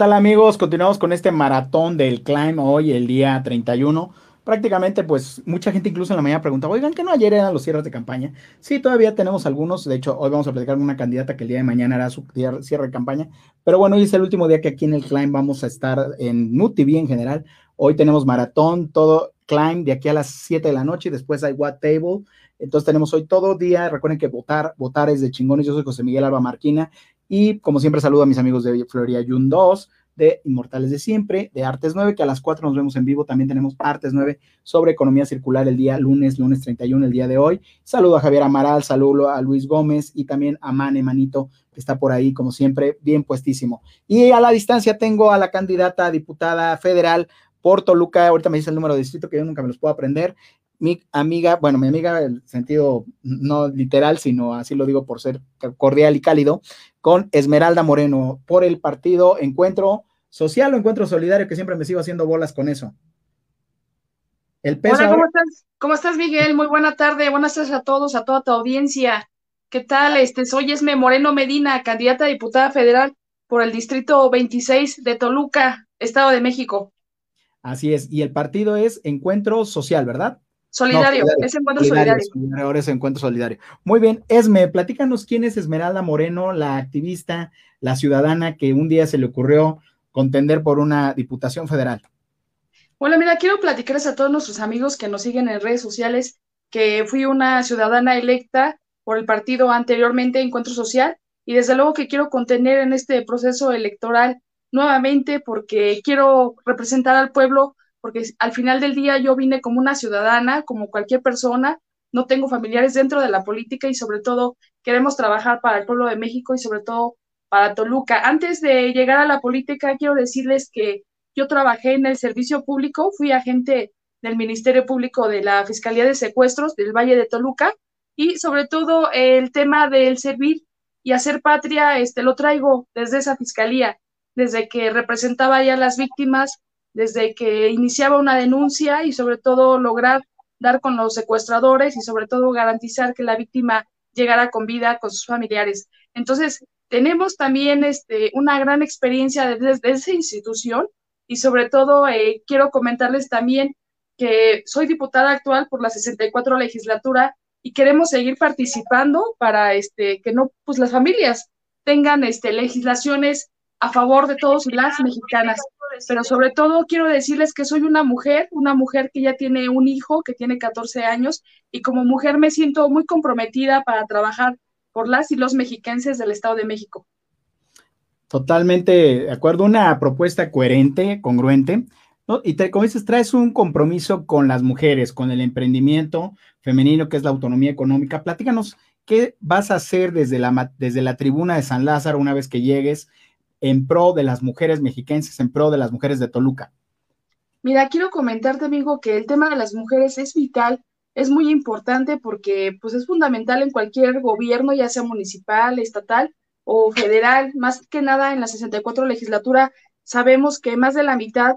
tal amigos? Continuamos con este maratón del Climb hoy, el día 31. Prácticamente, pues mucha gente incluso en la mañana pregunta, oigan, que no ayer eran los cierres de campaña? Sí, todavía tenemos algunos. De hecho, hoy vamos a platicar con una candidata que el día de mañana hará su cierre de campaña. Pero bueno, hoy es el último día que aquí en el Climb vamos a estar en NUTV en general. Hoy tenemos maratón, todo Climb de aquí a las 7 de la noche y después hay What Table. Entonces tenemos hoy todo día. Recuerden que votar, votar es de chingones. Yo soy José Miguel Alba Marquina y como siempre, saludo a mis amigos de Floria Jun 2, de Inmortales de Siempre, de Artes 9, que a las 4 nos vemos en vivo. También tenemos Artes 9 sobre economía circular el día lunes, lunes 31, el día de hoy. Saludo a Javier Amaral, saludo a Luis Gómez y también a Mane Manito, que está por ahí, como siempre, bien puestísimo. Y a la distancia tengo a la candidata a diputada federal por Toluca, ahorita me dice el número de distrito que yo nunca me los puedo aprender, mi amiga, bueno, mi amiga en el sentido no literal, sino así lo digo por ser cordial y cálido, con Esmeralda Moreno por el partido Encuentro Social o Encuentro Solidario, que siempre me sigo haciendo bolas con eso. El peso Hola, ¿cómo estás? ¿Cómo estás, Miguel? Muy buena tarde, buenas tardes a todos, a toda tu audiencia. ¿Qué tal? Este, soy Esme Moreno Medina, candidata a diputada federal por el distrito 26 de Toluca, Estado de México. Así es, y el partido es Encuentro Social, ¿verdad? Solidario, es encuentro solidario. Ahora es encuentro solidario. Muy bien, Esme, platícanos quién es Esmeralda Moreno, la activista, la ciudadana que un día se le ocurrió contender por una diputación federal. Bueno, mira, quiero platicarles a todos nuestros amigos que nos siguen en redes sociales que fui una ciudadana electa por el partido anteriormente Encuentro Social y desde luego que quiero contener en este proceso electoral nuevamente porque quiero representar al pueblo porque al final del día yo vine como una ciudadana, como cualquier persona, no tengo familiares dentro de la política y sobre todo queremos trabajar para el pueblo de México y sobre todo para Toluca. Antes de llegar a la política, quiero decirles que yo trabajé en el servicio público, fui agente del Ministerio Público de la Fiscalía de Secuestros del Valle de Toluca y sobre todo el tema del servir y hacer patria, este lo traigo desde esa fiscalía, desde que representaba ya a las víctimas desde que iniciaba una denuncia y sobre todo lograr dar con los secuestradores y sobre todo garantizar que la víctima llegara con vida con sus familiares. Entonces, tenemos también este, una gran experiencia desde, esa institución y sobre todo eh, quiero comentarles también que soy diputada actual por la 64 legislatura y queremos seguir participando para este, que no, pues las familias tengan este, legislaciones a favor de todos las mexicanas pero sobre todo quiero decirles que soy una mujer, una mujer que ya tiene un hijo que tiene 14 años y como mujer me siento muy comprometida para trabajar por las y los mexiquenses del Estado de México. Totalmente de acuerdo, una propuesta coherente, congruente, y como dices, traes un compromiso con las mujeres, con el emprendimiento femenino, que es la autonomía económica. Platícanos, ¿qué vas a hacer desde la, desde la tribuna de San Lázaro una vez que llegues? En pro de las mujeres mexiquenses, en pro de las mujeres de Toluca? Mira, quiero comentarte, amigo, que el tema de las mujeres es vital, es muy importante porque pues es fundamental en cualquier gobierno, ya sea municipal, estatal o federal, más que nada en la 64 legislatura sabemos que más de la mitad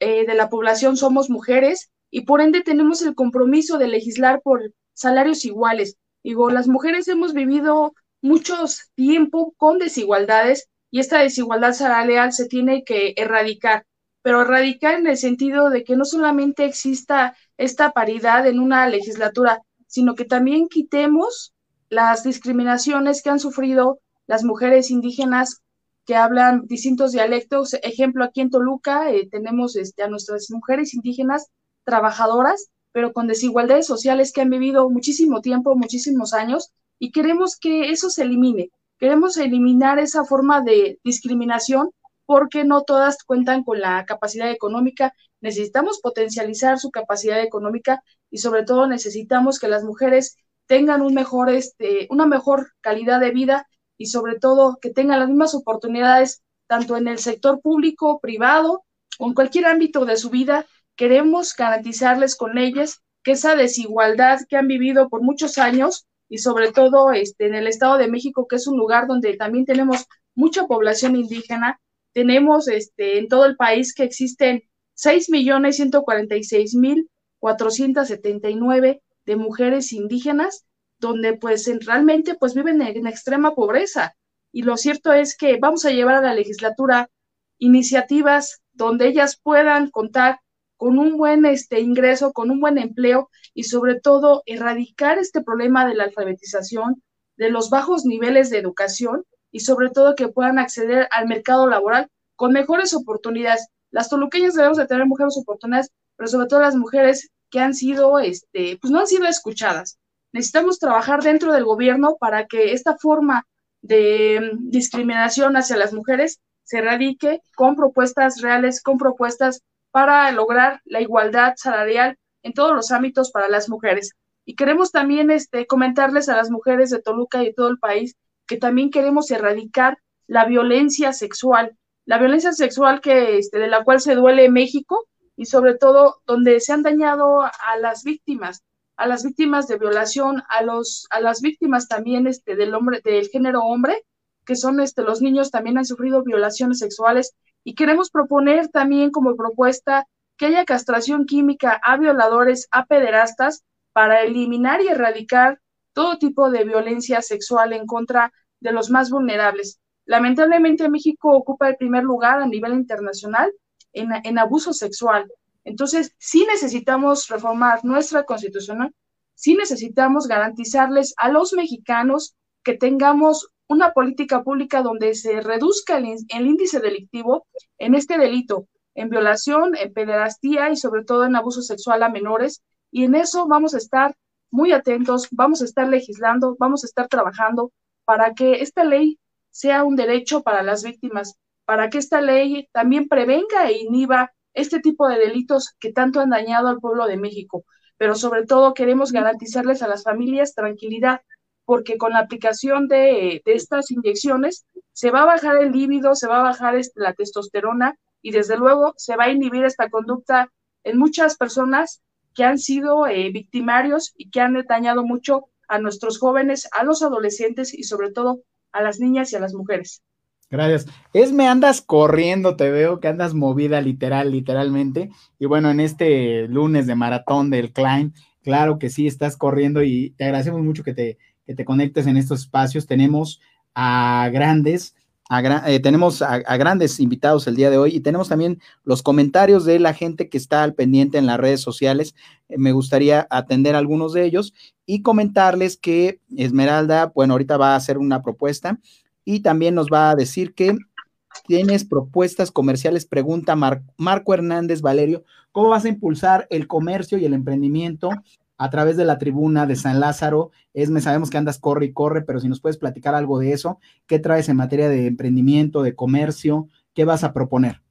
eh, de la población somos mujeres y por ende tenemos el compromiso de legislar por salarios iguales. Digo, las mujeres hemos vivido muchos tiempo con desigualdades y esta desigualdad salarial se tiene que erradicar, pero erradicar en el sentido de que no solamente exista esta paridad en una legislatura, sino que también quitemos las discriminaciones que han sufrido las mujeres indígenas que hablan distintos dialectos. Ejemplo, aquí en Toluca eh, tenemos este, a nuestras mujeres indígenas trabajadoras, pero con desigualdades sociales que han vivido muchísimo tiempo, muchísimos años, y queremos que eso se elimine. Queremos eliminar esa forma de discriminación porque no todas cuentan con la capacidad económica. Necesitamos potencializar su capacidad económica y sobre todo necesitamos que las mujeres tengan un mejor, este, una mejor calidad de vida y sobre todo que tengan las mismas oportunidades tanto en el sector público, privado o en cualquier ámbito de su vida. Queremos garantizarles con leyes que esa desigualdad que han vivido por muchos años y sobre todo este, en el Estado de México, que es un lugar donde también tenemos mucha población indígena. Tenemos este, en todo el país que existen 6.146.479 de mujeres indígenas, donde pues realmente pues viven en, extrema pobreza. Y lo cierto es que vamos a llevar a la legislatura iniciativas donde ellas puedan contar con un buen este, ingreso, con un buen empleo y sobre todo erradicar este problema de la alfabetización, de los bajos niveles de educación y sobre todo que puedan acceder al mercado laboral con mejores oportunidades. Las toluqueñas debemos de tener mejores oportunidades, pero sobre todo las mujeres que han sido, este, pues no han sido escuchadas. Necesitamos trabajar dentro del gobierno para que esta forma de mm, discriminación hacia las mujeres se erradique con propuestas reales, con propuestas para lograr la igualdad salarial en todos los ámbitos para las mujeres. Y queremos también este, comentarles a las mujeres de Toluca y de todo el país que también queremos erradicar la violencia sexual, la violencia sexual que, este, de la cual se duele México y sobre todo donde se han dañado a las víctimas, a las víctimas de violación, a los, a las víctimas también este, del hombre, del género hombre, que son este, los niños también han sufrido violaciones sexuales y queremos proponer también como propuesta que haya castración química a violadores, a pederastas, para eliminar y erradicar todo tipo de violencia sexual en contra de los más vulnerables. Lamentablemente México ocupa el primer lugar a nivel internacional en, en abuso sexual. Entonces, sí necesitamos reformar nuestra constitución, sí necesitamos garantizarles a los mexicanos que tengamos una política pública donde se reduzca el, el, índice delictivo en este delito, en violación, en pederastía y sobre todo en abuso sexual a menores. Y en eso vamos a estar muy atentos, vamos a estar legislando, vamos a estar trabajando para que esta ley sea un derecho para las víctimas, para que esta ley también prevenga e inhiba este tipo de delitos que tanto han dañado al pueblo de México. Pero sobre todo queremos garantizarles a las familias tranquilidad, porque con la aplicación de, estas inyecciones se va a bajar el líbido, se va a bajar este, la testosterona y desde luego se va a inhibir esta conducta en muchas personas que han sido eh, victimarios y que han dañado mucho a nuestros jóvenes, a los adolescentes y sobre todo a las niñas y a las mujeres. Gracias. Esme, andas corriendo, te veo que andas movida literal, literalmente. Y bueno, en este lunes de maratón del Klein, claro que sí, estás corriendo y te agradecemos mucho que te, que te conectes en estos espacios. Tenemos a grandes, eh, tenemos a, grandes invitados el día de hoy y tenemos también los comentarios de la gente que está al pendiente en las redes sociales. Eh, me gustaría atender algunos de ellos y comentarles que Esmeralda, bueno, ahorita va a hacer una propuesta y también nos va a decir que tienes propuestas comerciales, pregunta Marco Hernández Valerio, ¿cómo vas a impulsar el comercio y el emprendimiento a través de la tribuna de San Lázaro? Esme, sabemos que andas corre y corre, pero si nos puedes platicar algo de eso, ¿qué traes en materia de emprendimiento, de comercio? ¿Qué vas a proponer?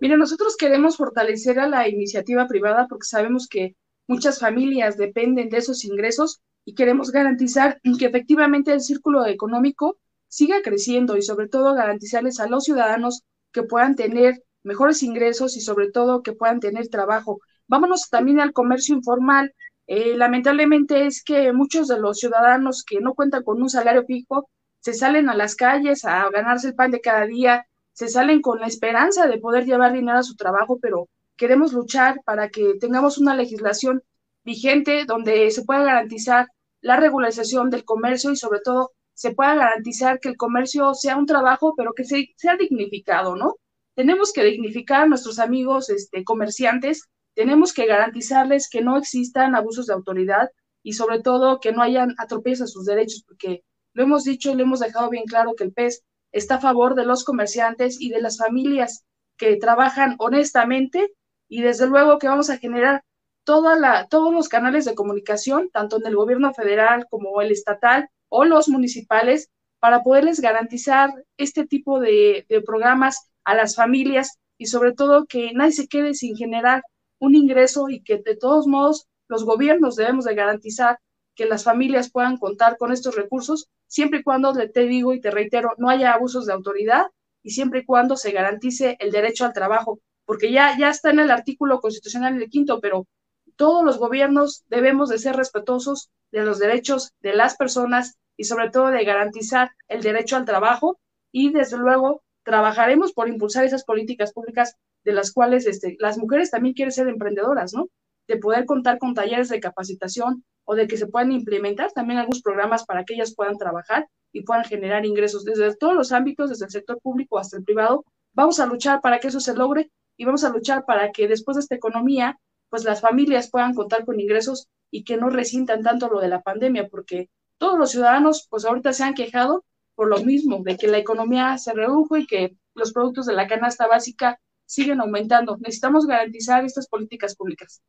Mira, nosotros queremos fortalecer a la iniciativa privada porque sabemos que muchas familias dependen de esos ingresos y queremos garantizar que efectivamente el círculo económico siga creciendo y sobre todo garantizarles a los ciudadanos que puedan tener mejores ingresos y sobre todo que puedan tener trabajo. Vámonos también al comercio informal. Eh, lamentablemente es que muchos de los ciudadanos que no cuentan con un salario fijo se salen a las calles a ganarse el pan de cada día, se salen con la esperanza de poder llevar dinero a su trabajo, pero queremos luchar para que tengamos una legislación vigente donde se pueda garantizar la regularización del comercio y sobre todo se pueda garantizar que el comercio sea un trabajo, pero que sea dignificado, ¿no? Tenemos que dignificar a nuestros amigos este, comerciantes, tenemos que garantizarles que no existan abusos de autoridad y sobre todo que no hayan atropellos a sus derechos, porque lo hemos dicho y lo hemos dejado bien claro que el PES está a favor de los comerciantes y de las familias que trabajan honestamente y desde luego que vamos a generar toda la, todos los canales de comunicación, tanto en el gobierno federal como el estatal, o los municipales para poderles garantizar este tipo de, programas a las familias y sobre todo que nadie se quede sin generar un ingreso y que de todos modos los gobiernos debemos de garantizar que las familias puedan contar con estos recursos siempre y cuando, te digo y te reitero, no haya abusos de autoridad y siempre y cuando se garantice el derecho al trabajo, porque ya, ya está en el artículo constitucional del quinto, pero todos los gobiernos debemos de ser respetuosos de los derechos de las personas y sobre todo de garantizar el derecho al trabajo y desde luego trabajaremos por impulsar esas políticas públicas de las cuales este, las mujeres también quieren ser emprendedoras, ¿no? De poder contar con talleres de capacitación o de que se puedan implementar también algunos programas para que ellas puedan trabajar y puedan generar ingresos desde todos los ámbitos, desde el sector público hasta el privado, vamos a luchar para que eso se logre y vamos a luchar para que después de esta economía, pues las familias puedan contar con ingresos y que no resientan tanto lo de la pandemia, porque todos los ciudadanos, pues ahorita se han quejado por lo mismo, de que la economía se redujo y que los productos de la canasta básica siguen aumentando. Necesitamos garantizar estas políticas públicas.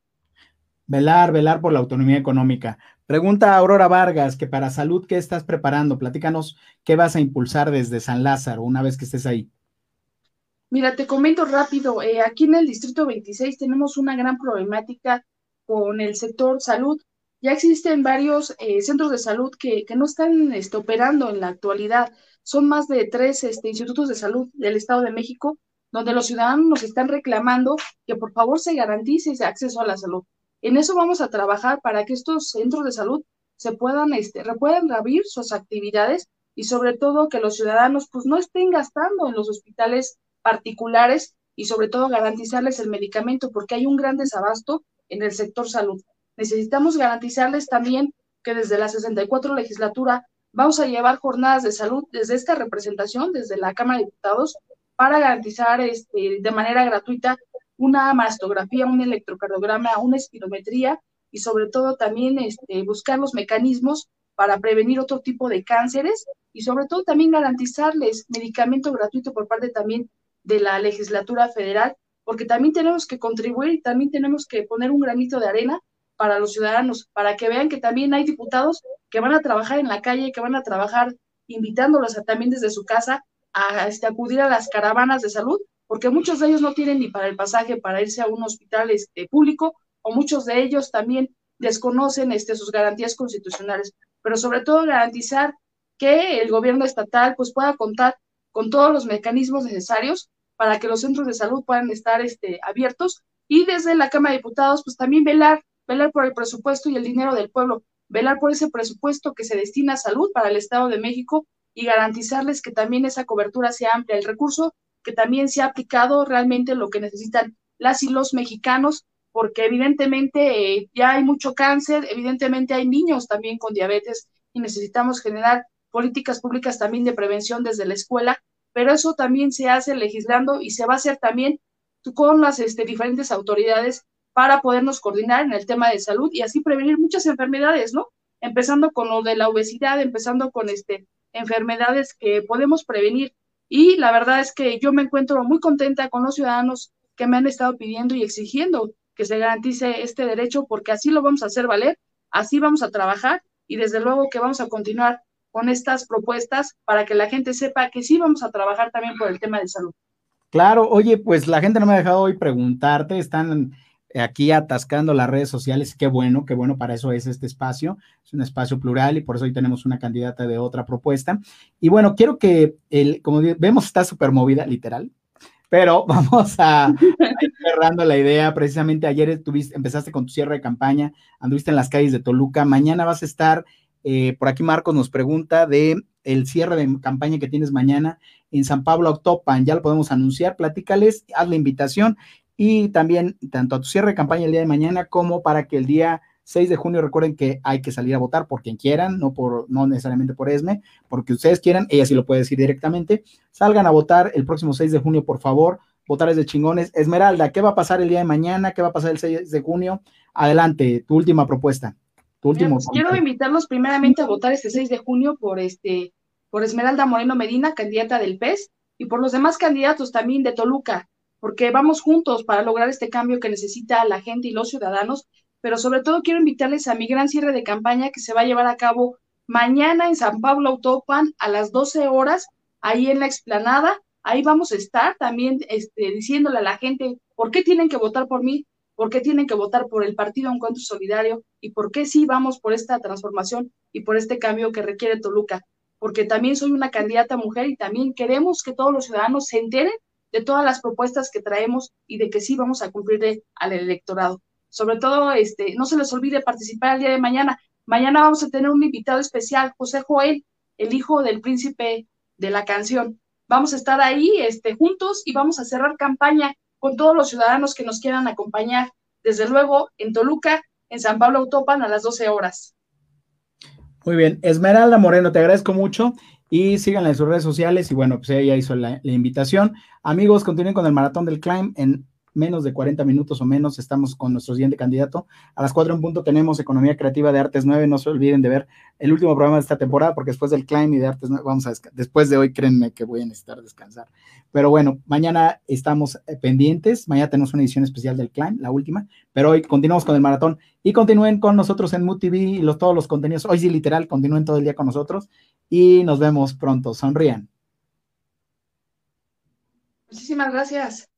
Velar, velar por la autonomía económica. Pregunta a Aurora Vargas, que para salud, ¿qué estás preparando? Platícanos qué vas a impulsar desde San Lázaro una vez que estés ahí. Mira, te comento rápido, eh, aquí en el Distrito 26 tenemos una gran problemática con el sector salud. Ya existen varios eh, centros de salud que, no están este, operando en la actualidad. Son más de tres este, institutos de salud del Estado de México donde los ciudadanos nos están reclamando que por favor se garantice ese acceso a la salud. En eso vamos a trabajar para que estos centros de salud se puedan, este, puedan abrir sus actividades y sobre todo que los ciudadanos pues no estén gastando en los hospitales particulares y sobre todo garantizarles el medicamento porque hay un gran desabasto en el sector salud. Necesitamos garantizarles también que desde la 64 legislatura vamos a llevar jornadas de salud desde esta representación, desde la Cámara de Diputados, para garantizar este, de manera gratuita una mastografía, un electrocardiograma, una espirometría y sobre todo también este, buscar los mecanismos para prevenir otro tipo de cánceres y sobre todo también garantizarles medicamento gratuito por parte también de la legislatura federal, porque también tenemos que contribuir y también tenemos que poner un granito de arena para los ciudadanos, para que vean que también hay diputados que van a trabajar en la calle, que van a trabajar invitándolos a, también desde su casa a este, acudir a las caravanas de salud, porque muchos de ellos no tienen ni para el pasaje para irse a un hospital este, público, o muchos de ellos también desconocen este, sus garantías constitucionales, pero sobre todo garantizar que el gobierno estatal pues, pueda contar con todos los mecanismos necesarios para que los centros de salud puedan estar este, abiertos y desde la Cámara de Diputados pues también velar, velar por el presupuesto y el dinero del pueblo, velar por ese presupuesto que se destina a salud para el Estado de México y garantizarles que también esa cobertura sea amplia, el recurso que también se ha aplicado realmente lo que necesitan las y los mexicanos, porque evidentemente eh, ya hay mucho cáncer, evidentemente hay niños también con diabetes y necesitamos generar políticas públicas también de prevención desde la escuela, pero eso también se hace legislando y se va a hacer también con las este, diferentes autoridades para podernos coordinar en el tema de salud y así prevenir muchas enfermedades, ¿no? Empezando con lo de la obesidad, empezando con este enfermedades que podemos prevenir. Y la verdad es que yo me encuentro muy contenta con los ciudadanos que me han estado pidiendo y exigiendo que se garantice este derecho, porque así lo vamos a hacer valer, así vamos a trabajar y desde luego que vamos a continuar con estas propuestas para que la gente sepa que sí vamos a trabajar también por el tema de salud. Claro, oye, pues la gente no me ha dejado hoy preguntarte, están aquí atascando las redes sociales. Qué bueno, qué bueno, para eso es este espacio. Es un espacio plural y por eso hoy tenemos una candidata de otra propuesta. Y bueno, quiero que, el, como vemos, está súper movida, literal. Pero vamos a, ir cerrando la idea. Precisamente ayer estuviste, empezaste con tu cierre de campaña, anduviste en las calles de Toluca. Mañana vas a estar, eh, por aquí Marcos nos pregunta de el cierre de campaña que tienes mañana en San Pablo Octopan. Ya lo podemos anunciar. Platícales, haz la invitación y también tanto a tu cierre de campaña el día de mañana como para que el día 6 de junio recuerden que hay que salir a votar por quien quieran, no por no necesariamente por ESME, porque ustedes quieran, ella sí lo puede decir directamente. Salgan a votar el próximo 6 de junio, por favor. Votar es de chingones. Esmeralda, ¿qué va a pasar el día de mañana? ¿Qué va a pasar el 6 de junio? Adelante, tu última propuesta. Tu último quiero invitarlos primeramente a votar este 6 de junio por este por Esmeralda Moreno Medina, candidata del PES, y por los demás candidatos también de Toluca porque vamos juntos para lograr este cambio que necesita la gente y los ciudadanos, pero sobre todo quiero invitarles a mi gran cierre de campaña que se va a llevar a cabo mañana en San Pablo Autopan a las 12 horas, ahí en la explanada. Ahí vamos a estar también este, diciéndole a la gente por qué tienen que votar por mí, por qué tienen que votar por el Partido Encuentro Solidario y por qué sí vamos por esta transformación y por este cambio que requiere Toluca. Porque también soy una candidata mujer y también queremos que todos los ciudadanos se enteren de todas las propuestas que traemos y de que sí vamos a cumplir al electorado. Sobre todo, este, no se les olvide participar el día de mañana. Mañana vamos a tener un invitado especial, José Joel, el hijo del príncipe de la canción. Vamos a estar ahí este, juntos y vamos a cerrar campaña con todos los ciudadanos que nos quieran acompañar. Desde luego, en Toluca, en San Pablo Autopan, a las 12 horas. Muy bien. Esmeralda Moreno, te agradezco mucho. Y síganla en sus redes sociales y bueno, pues ella hizo la, la invitación. Amigos, continúen con el maratón del climb en menos de 40 minutos o menos estamos con nuestro siguiente candidato. A las 4 en punto tenemos Economía Creativa de Artes 9. No se olviden de ver el último programa de esta temporada porque después del Climb y de Artes 9, vamos a después de hoy, créanme que voy a necesitar descansar. Pero bueno, mañana estamos eh, pendientes. Mañana tenemos una edición especial del Climb, la última. Pero hoy continuamos con el maratón y continúen con nosotros en Mood TV y los, todos los contenidos. Hoy sí, literal, continúen todo el día con nosotros y nos vemos pronto. Sonrían. Muchísimas gracias.